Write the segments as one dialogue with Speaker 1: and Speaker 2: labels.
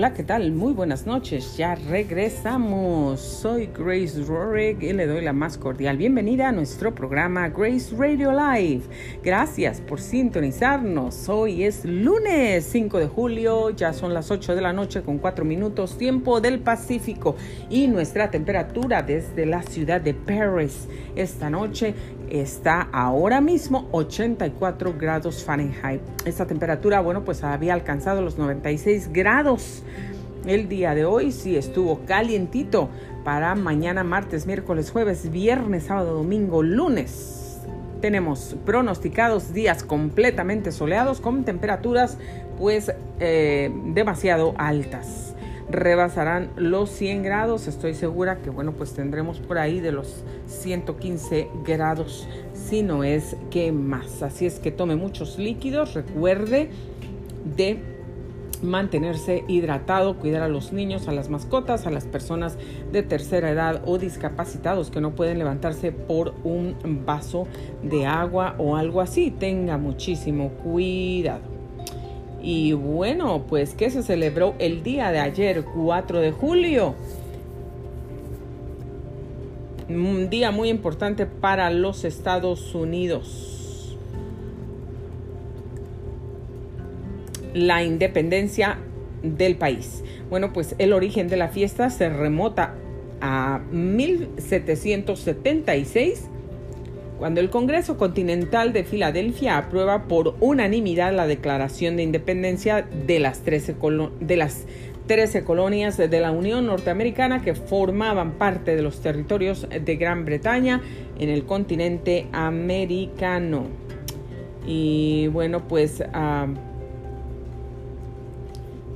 Speaker 1: Hola, ¿qué tal? Muy buenas noches. Ya regresamos. Soy Grace Rorick y le doy la más cordial bienvenida a nuestro programa Grace Radio Live. Gracias por sintonizarnos. Hoy es lunes 5 de julio, ya son las 8 de la noche con 4 minutos, tiempo del Pacífico y nuestra temperatura desde la ciudad de Paris esta noche está ahora mismo 84 grados Fahrenheit. Esta temperatura, bueno, pues había alcanzado los 96 grados. El día de hoy sí estuvo calientito para mañana, martes, miércoles, jueves, viernes, sábado, domingo, lunes. Tenemos pronosticados días completamente soleados con temperaturas pues eh, demasiado altas rebasarán los 100 grados. Estoy segura que, bueno, pues tendremos por ahí de los 115 grados, si no es que más. Así es que tome muchos líquidos. Recuerde de mantenerse hidratado, cuidar a los niños, a las mascotas, a las personas de tercera edad o discapacitados que no pueden levantarse por un vaso de agua o algo así. Tenga muchísimo cuidado. Y bueno, pues que se celebró el día de ayer, 4 de julio. Un día muy importante para los Estados Unidos. La independencia del país. Bueno, pues el origen de la fiesta se remota a 1776 cuando el Congreso Continental de Filadelfia aprueba por unanimidad la Declaración de Independencia de las 13, de las 13 colonias de la Unión Norteamericana que formaban parte de los territorios de Gran Bretaña en el continente americano. Y bueno, pues ah,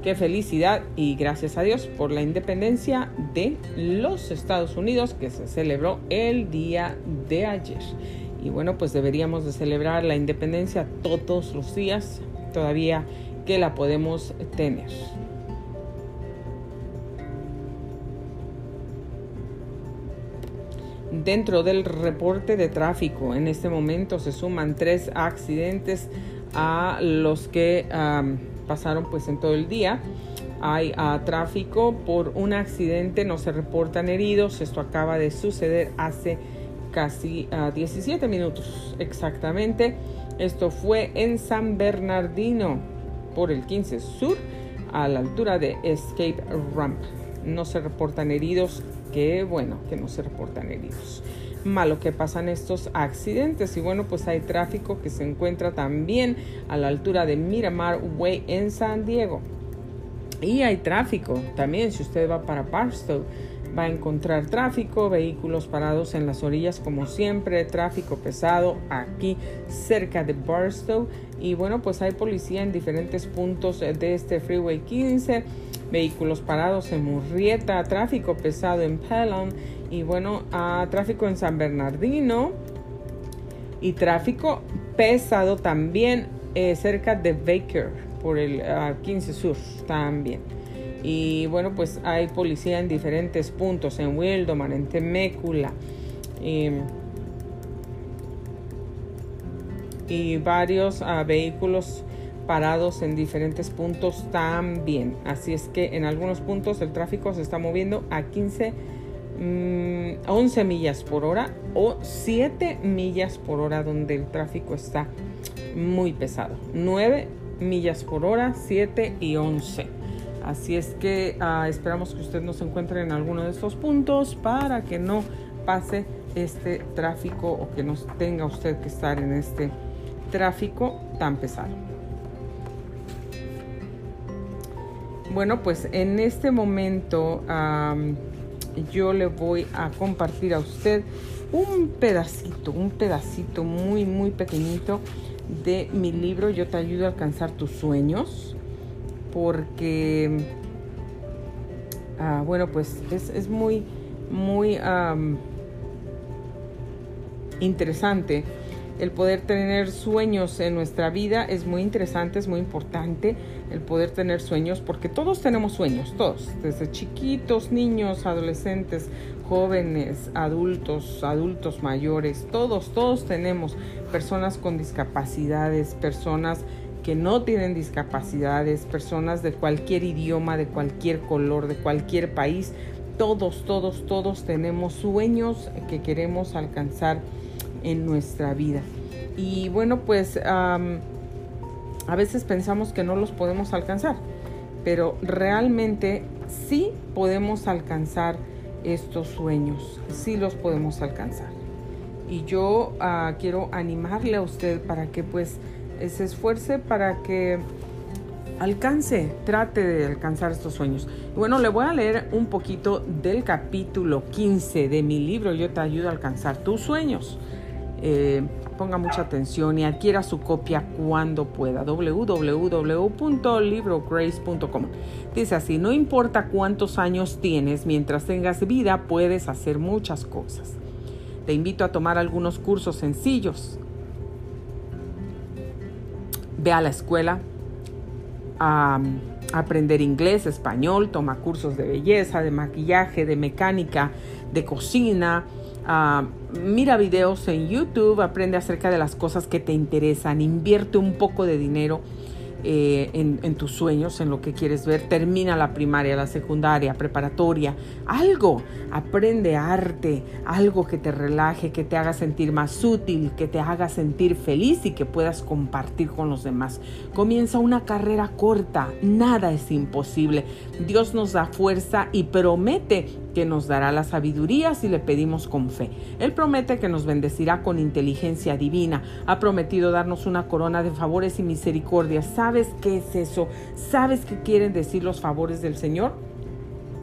Speaker 1: qué felicidad y gracias a Dios por la independencia de los Estados Unidos que se celebró el día de ayer. Y bueno, pues deberíamos de celebrar la independencia todos los días, todavía que la podemos tener. Dentro del reporte de tráfico, en este momento se suman tres accidentes a los que pasaron pues en todo el día. Hay ah, tráfico por un accidente, no se reportan heridos. Esto acaba de suceder hace casi 17 ah, minutos exactamente. Esto fue en San Bernardino por el 15 Sur a la altura de Escape Ramp. No se reportan heridos, qué bueno que no se reportan heridos. Malo que pasan estos accidentes. Y bueno pues hay tráfico que se encuentra también a la altura de Miramar Way en San Diego. Y hay tráfico también. Si usted va para Barstow va a encontrar tráfico, vehículos parados en las orillas como siempre, tráfico pesado aquí cerca de Barstow. Y bueno pues hay policía en diferentes puntos de este Freeway 15, vehículos parados en Murrieta, tráfico pesado en Pelham y bueno a tráfico en San Bernardino y tráfico pesado también eh, cerca de Baker por el 15 Sur también. Y bueno, pues hay policía en diferentes puntos, en Wildomar, en Temécula. y varios ah, vehículos parados en diferentes puntos también. Así es que en algunos puntos el tráfico se está moviendo a 15, 11 mm, millas por hora o 7 millas por hora donde el tráfico está muy pesado. 9 millas por hora, 7 y 11. Así es que ah, esperamos que usted nos encuentre en alguno de estos puntos para que no pase este tráfico o que no tenga usted que estar en este tráfico tan pesado. Bueno, pues en este momento yo le voy a compartir a usted un pedacito, un pedacito muy, muy pequeñito de mi libro Yo te ayudo a alcanzar tus sueños porque, ah, bueno, pues es, muy, muy interesante el poder tener sueños en nuestra vida. Es muy interesante, es muy importante el poder tener sueños, porque todos tenemos sueños, todos, desde chiquitos, niños, adolescentes, jóvenes, adultos, adultos mayores, todos, todos tenemos personas con discapacidades, personas que no tienen discapacidades, personas de cualquier idioma, de cualquier color, de cualquier país. Todos, todos, todos tenemos sueños que queremos alcanzar en nuestra vida. Y bueno, pues a veces pensamos que no los podemos alcanzar, pero realmente sí podemos alcanzar estos sueños, sí los podemos alcanzar. Y yo ah, quiero animarle a usted para que pues se esfuerce para que alcance, trate de alcanzar estos sueños. bueno, le voy a leer un poquito del capítulo 15 de mi libro Yo te ayudo a alcanzar tus sueños. Eh, ponga mucha atención y adquiera su copia cuando pueda. www.librograce.com. Dice así, no importa cuántos años tienes, mientras tengas vida puedes hacer muchas cosas. Te invito a tomar algunos cursos sencillos. Ve a la escuela a, aprender inglés, español, toma cursos de belleza, de maquillaje, de mecánica, de cocina, Ah, mira videos en YouTube, aprende acerca de las cosas que te interesan, invierte un poco de dinero eh, en, tus sueños, en lo que quieres ver. Termina la primaria, la secundaria, preparatoria. Algo. Aprende arte. Algo que te relaje, que te haga sentir más útil, que te haga sentir feliz y que puedas compartir con los demás. Comienza una carrera corta. Nada es imposible. Dios nos da fuerza y promete que nos dará la sabiduría si le pedimos con fe. Él promete que nos bendecirá con inteligencia divina. Ha prometido darnos una corona de favores y misericordia. ¿Sabes qué es eso? ¿Sabes qué quieren decir los favores del Señor?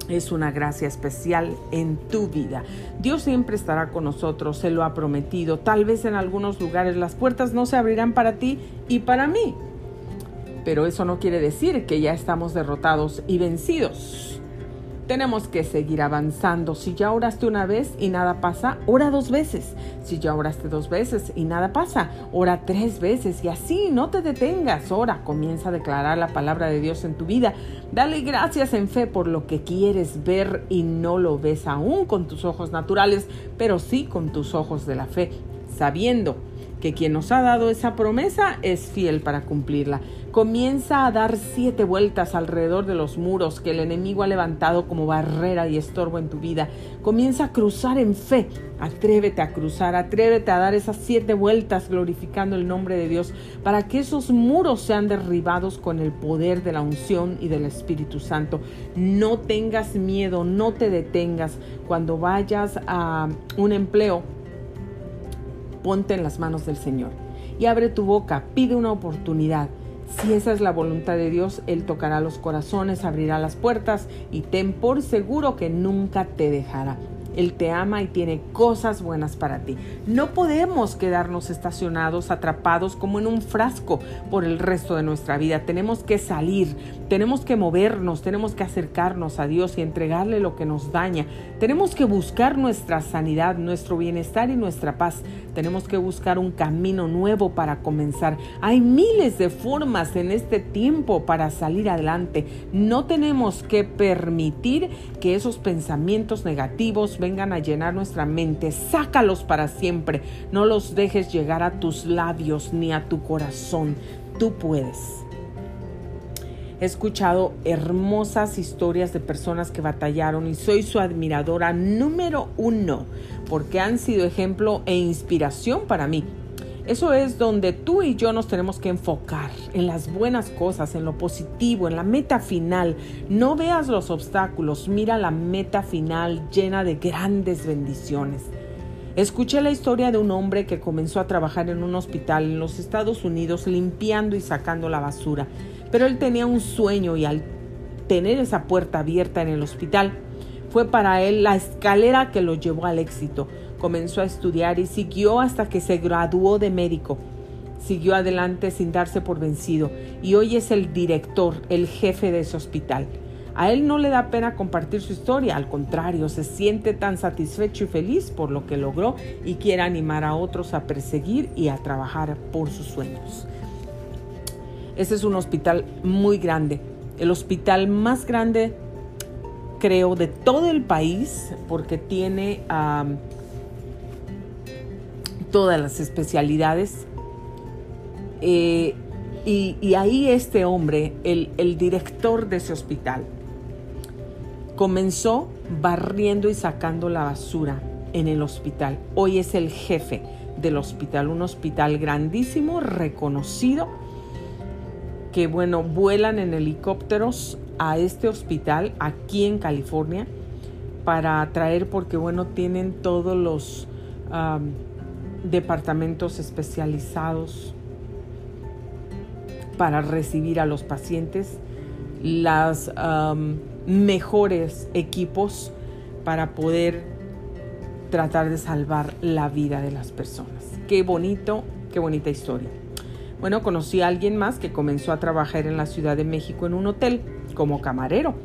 Speaker 1: es una gracia especial en tu vida. Dios siempre estará con nosotros, se lo ha prometido. Tal vez en algunos lugares las puertas no se abrirán para ti y para mí. Pero eso no quiere decir que ya estamos derrotados y vencidos. Tenemos que seguir avanzando. Si ya oraste una vez y nada pasa, ora dos veces. Si ya oraste dos veces y nada pasa, ora tres veces. Y así no te detengas. Ora, comienza a declarar la palabra de Dios en tu vida. Dale gracias en fe por lo que quieres ver y no lo ves aún con tus ojos naturales, pero sí con tus ojos de la fe, sabiendo que quien nos ha dado esa promesa es fiel para cumplirla. Comienza a dar siete vueltas alrededor de los muros que el enemigo ha levantado como barrera y estorbo en tu vida. Comienza a cruzar en fe. Atrévete a cruzar, atrévete a dar esas siete vueltas glorificando el nombre de Dios para que esos muros sean derribados con el poder de la unción y del Espíritu Santo. No tengas miedo, no te detengas cuando vayas a un empleo ponte en las manos del Señor y abre tu boca, pide una oportunidad. Si esa es la voluntad de Dios, Él tocará los corazones, abrirá las puertas y ten por seguro que nunca te dejará. Él te ama y tiene cosas buenas para ti. No podemos quedarnos estacionados, atrapados como en un frasco por el resto de nuestra vida. Tenemos que salir, tenemos que movernos, tenemos que acercarnos a Dios y entregarle lo que nos daña. Tenemos que buscar nuestra sanidad, nuestro bienestar y nuestra paz. Tenemos que buscar un camino nuevo para comenzar. Hay miles de formas en este tiempo para salir adelante. No tenemos que permitir que esos pensamientos negativos vengan a llenar nuestra mente. Sácalos para siempre. No los dejes llegar a tus labios ni a tu corazón. Tú puedes. He escuchado hermosas historias de personas que batallaron y soy su admiradora número uno porque han sido ejemplo e inspiración para mí. Eso es donde tú y yo nos tenemos que enfocar en las buenas cosas, en lo positivo, en la meta final. No veas los obstáculos, mira la meta final llena de grandes bendiciones. Escuché la historia de un hombre que comenzó a trabajar en un hospital en los Estados Unidos limpiando y sacando la basura, pero él tenía un sueño y al tener esa puerta abierta en el hospital, fue para él la escalera que lo llevó al éxito comenzó a estudiar y siguió hasta que se graduó de médico. Siguió adelante sin darse por vencido y hoy es el director, el jefe de ese hospital. A él no le da pena compartir su historia, al contrario, se siente tan satisfecho y feliz por lo que logró y quiere animar a otros a perseguir y a trabajar por sus sueños. Ese es un hospital muy grande, el hospital más grande creo de todo el país porque tiene todas las especialidades. Eh, Y, ahí este hombre, el, el director de ese hospital, comenzó barriendo y sacando la basura en el hospital. Hoy es el jefe del hospital, un hospital grandísimo, reconocido, que bueno, vuelan en helicópteros a este hospital aquí en California para traer, porque bueno, tienen todos los departamentos especializados para recibir a los pacientes, los mejores equipos para poder tratar de salvar la vida de las personas. Qué bonito, qué bonita historia. Bueno, conocí a alguien más que comenzó a trabajar en la Ciudad de México en un hotel como camarero.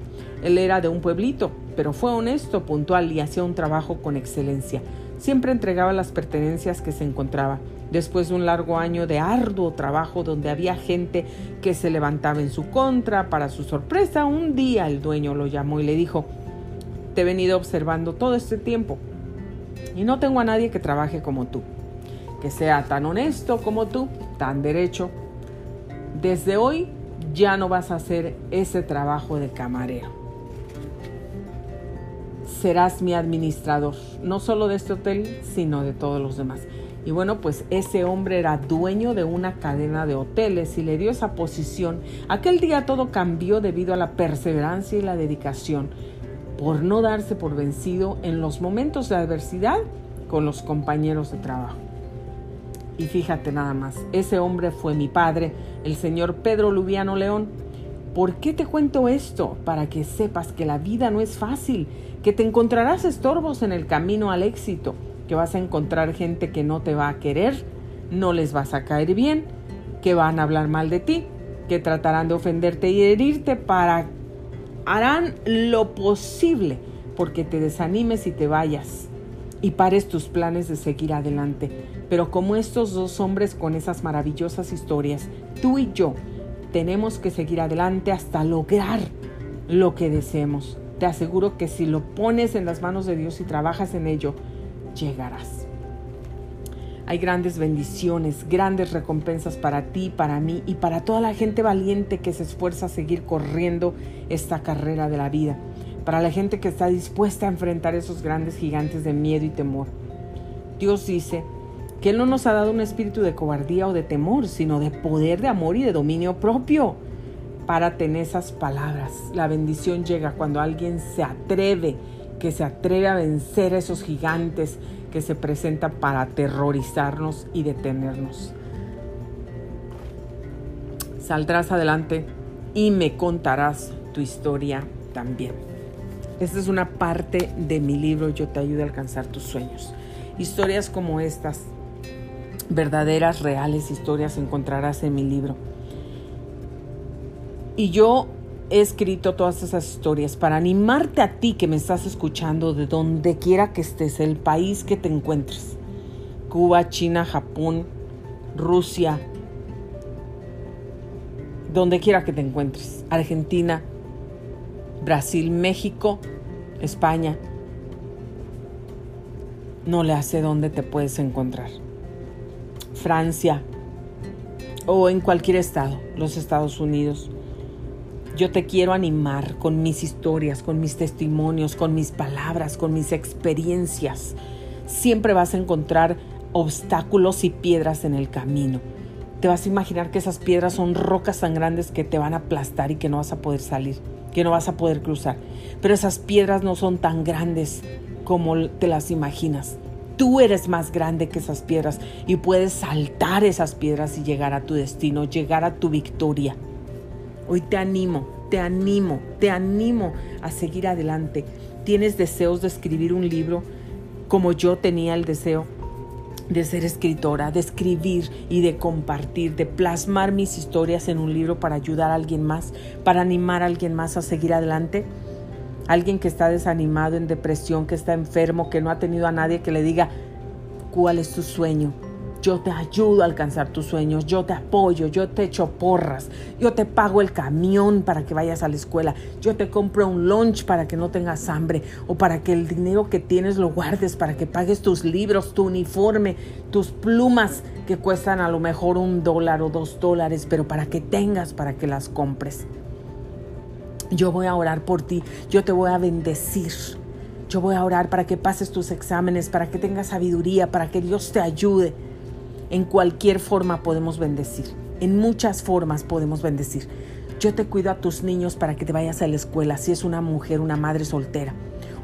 Speaker 1: Él era de un pueblito, pero fue honesto, puntual y hacía un trabajo con excelencia. Siempre entregaba las pertenencias que se encontraba. Después de un largo año de arduo trabajo donde había gente que se levantaba en su contra, para su sorpresa, un día el dueño lo llamó y le dijo, te he venido observando todo este tiempo y no tengo a nadie que trabaje como tú, que sea tan honesto como tú, tan derecho. Desde hoy ya no vas a hacer ese trabajo de camarero. Serás mi administrador, no solo de este hotel, sino de todos los demás. Y bueno, pues ese hombre era dueño de una cadena de hoteles y le dio esa posición. Aquel día todo cambió debido a la perseverancia y la dedicación por no darse por vencido en los momentos de adversidad con los compañeros de trabajo. Y fíjate nada más, ese hombre fue mi padre, el señor Pedro Lubiano León. ¿Por qué te cuento esto? Para que sepas que la vida no es fácil, que te encontrarás estorbos en el camino al éxito, que vas a encontrar gente que no te va a querer, no les vas a caer bien, que van a hablar mal de ti, que tratarán de ofenderte y herirte para harán lo posible porque te desanimes y te vayas y pares tus planes de seguir adelante. Pero como estos dos hombres con esas maravillosas historias, tú y yo tenemos que seguir adelante hasta lograr lo que deseemos. Te aseguro que si lo pones en las manos de Dios y trabajas en ello, llegarás. Hay grandes bendiciones, grandes recompensas para ti, para mí y para toda la gente valiente que se esfuerza a seguir corriendo esta carrera de la vida. Para la gente que está dispuesta a enfrentar esos grandes gigantes de miedo y temor. Dios dice que Él no nos ha dado un espíritu de cobardía o de temor, sino de poder, de amor y de dominio propio. para tener esas palabras. La bendición llega cuando alguien se atreve, que se atreve a vencer a esos gigantes, que se presenta para aterrorizarnos y detenernos. Saldrás adelante y me contarás tu historia también. Esta es una parte de mi libro Yo te ayudo a alcanzar tus sueños. Historias como estas, verdaderas, reales historias encontrarás en mi libro. Y yo he escrito todas esas historias para animarte a ti que me estás escuchando de donde quiera que estés, el país que te encuentres. Cuba, China, Japón, Rusia, donde quiera que te encuentres. Argentina, Brasil, México, España. No le hace dónde te puedes encontrar. Francia o en cualquier estado, los Estados Unidos. Yo te quiero animar con mis historias, con mis testimonios, con mis palabras, con mis experiencias. Siempre vas a encontrar obstáculos y piedras en el camino. Te vas a imaginar que esas piedras son rocas tan grandes que te van a aplastar y que no vas a poder salir, que no vas a poder cruzar. Pero esas piedras no son tan grandes como te las imaginas. Tú eres más grande que esas piedras y puedes saltar esas piedras y llegar a tu destino, llegar a tu victoria. Hoy te animo, te animo, te animo a seguir adelante. ¿Tienes deseos de escribir un libro como yo tenía el deseo de ser escritora, de escribir y de compartir, de plasmar mis historias en un libro para ayudar a alguien más, para animar a alguien más a seguir adelante? Alguien que está desanimado, en depresión, que está enfermo, que no ha tenido a nadie que le diga, ¿cuál es tu sueño? yo te ayudo a alcanzar tus sueños, yo te apoyo, yo te echo porras, yo te pago el camión para que vayas a la escuela, yo te compro un lunch para que no tengas hambre o para que el dinero que tienes lo guardes, para que pagues tus libros, tu uniforme, tus plumas que cuestan a lo mejor un dólar o dos dólares, pero para que tengas, para que las compres. Yo voy a orar por ti, yo te voy a bendecir. Yo voy a orar para que pases tus exámenes, para que tengas sabiduría, para que Dios te ayude. En cualquier forma podemos bendecir. En muchas formas podemos bendecir. Yo te cuido a tus niños para que te vayas a la escuela, si es una mujer, una madre soltera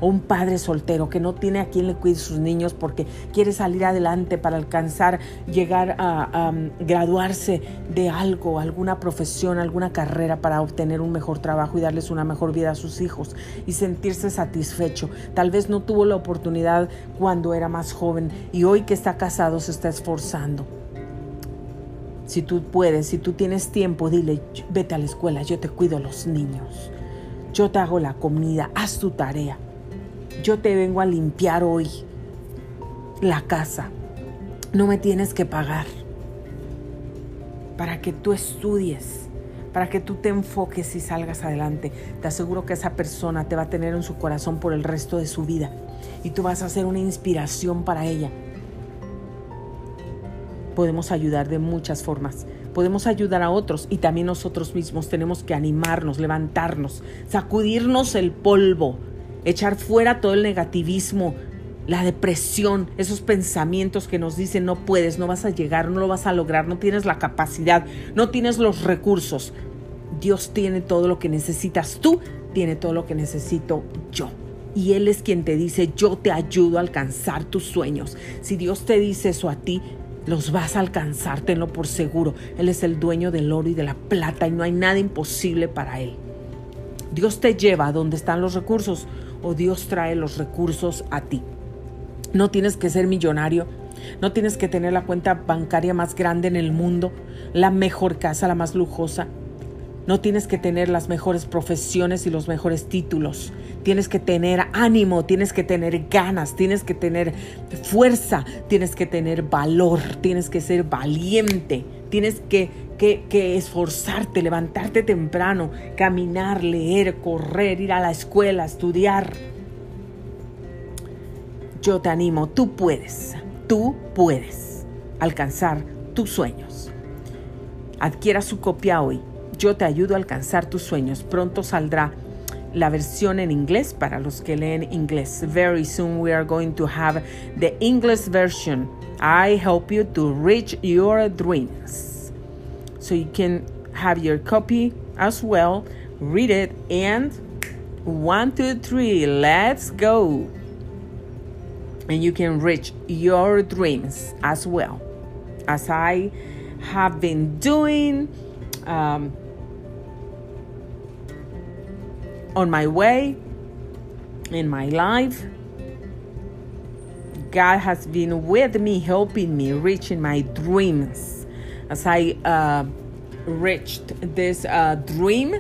Speaker 1: o un padre soltero que no tiene a quien le cuide sus niños porque quiere salir adelante para alcanzar, llegar a, um, graduarse de algo, alguna profesión, alguna carrera para obtener un mejor trabajo y darles una mejor vida a sus hijos y sentirse satisfecho. Tal vez no tuvo la oportunidad cuando era más joven y hoy que está casado se está esforzando. Si tú puedes, si tú tienes tiempo, dile, vete a la escuela, yo te cuido a los niños. Yo te hago la comida, haz tu tarea yo te vengo a limpiar hoy la casa. No me tienes que pagar para que tú estudies, para que tú te enfoques y salgas adelante. Te aseguro que esa persona te va a tener en su corazón por el resto de su vida y tú vas a ser una inspiración para ella. Podemos ayudar de muchas formas. Podemos ayudar a otros y también nosotros mismos tenemos que animarnos, levantarnos, sacudirnos el polvo, echar fuera todo el negativismo, la depresión, esos pensamientos que nos dicen no puedes, no vas a llegar, no lo vas a lograr, no tienes la capacidad, no tienes los recursos. Dios tiene todo lo que necesitas tú, tiene todo lo que necesito yo. Y Él es quien te dice, yo te ayudo a alcanzar tus sueños. Si Dios te dice eso a ti, los vas a alcanzar, tenlo por seguro. Él es el dueño del oro y de la plata y no hay nada imposible para Él. Dios te lleva a donde están los recursos o Dios trae los recursos a ti. No tienes que ser millonario, no tienes que tener la cuenta bancaria más grande en el mundo, la mejor casa, la más lujosa. No tienes que tener las mejores profesiones y los mejores títulos. Tienes que tener ánimo, tienes que tener ganas, tienes que tener fuerza, tienes que tener valor, tienes que ser valiente, tienes que, que, esforzarte, levantarte temprano, caminar, leer, correr, ir a la escuela, estudiar. Yo te animo, tú puedes, tú puedes alcanzar tus sueños. Adquiera su copia hoy. Yo te ayudo a alcanzar tus sueños. Pronto saldrá la versión en inglés para los que leen inglés. Very soon we are going to have the English version. I help you to reach your dreams. So you can have your copy as well, read it, and one, two, three, let's go. And you can reach your dreams as well, as I have been doing um, on my way in my life God has been with me, helping me, reaching my dreams. As I uh, reached this uh, dream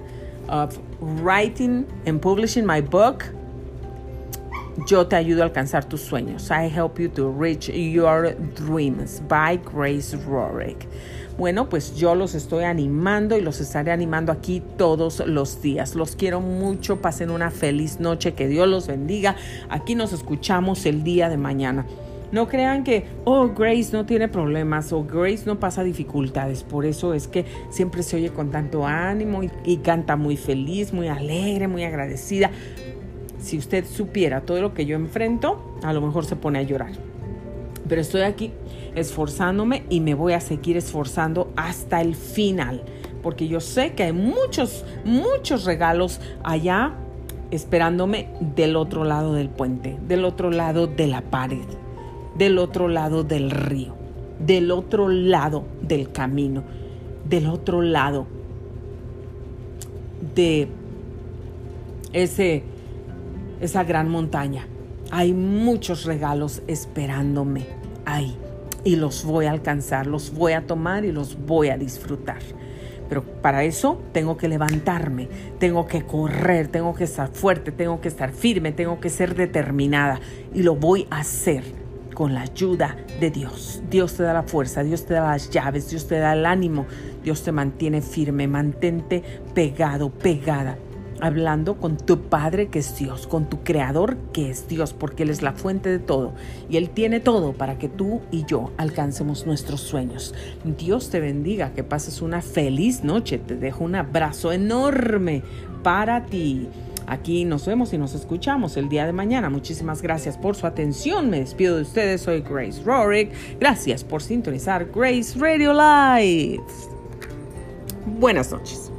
Speaker 1: of writing and publishing my book, Yo te ayudo a alcanzar tus sueños. I help you to reach your dreams by Grace Rorick. Bueno, pues yo los estoy animando y los estaré animando aquí todos los días. Los quiero mucho, pasen una feliz noche, que Dios los bendiga. Aquí nos escuchamos el día de mañana. No crean que, oh, Grace no tiene problemas o Grace no pasa dificultades. Por eso es que siempre se oye con tanto ánimo y, canta muy feliz, muy alegre, muy agradecida. Si usted supiera todo lo que yo enfrento, a lo mejor se pone a llorar. Pero estoy aquí esforzándome y me voy a seguir esforzando hasta el final, porque yo sé que hay muchos, muchos regalos allá esperándome del otro lado del puente, del otro lado de la pared, del otro lado del río, del otro lado del camino, del otro lado de ese, esa gran montaña. Hay muchos regalos esperándome ahí y los voy a alcanzar, los voy a tomar y los voy a disfrutar. Pero para eso tengo que levantarme, tengo que correr, tengo que estar fuerte, tengo que estar firme, tengo que ser determinada y lo voy a hacer con la ayuda de Dios. Dios te da la fuerza, Dios te da las llaves, Dios te da el ánimo, Dios te mantiene firme, mantente pegado, pegada hablando con tu Padre que es Dios, con tu Creador que es Dios, porque Él es la fuente de todo y Él tiene todo para que tú y yo alcancemos nuestros sueños. Dios te bendiga, que pases una feliz noche, te dejo un abrazo enorme para ti. Aquí nos vemos y nos escuchamos el día de mañana. Muchísimas gracias por su atención. Me despido de ustedes. Soy Grace Rorick. Gracias por sintonizar Grace Radio Live. Buenas noches.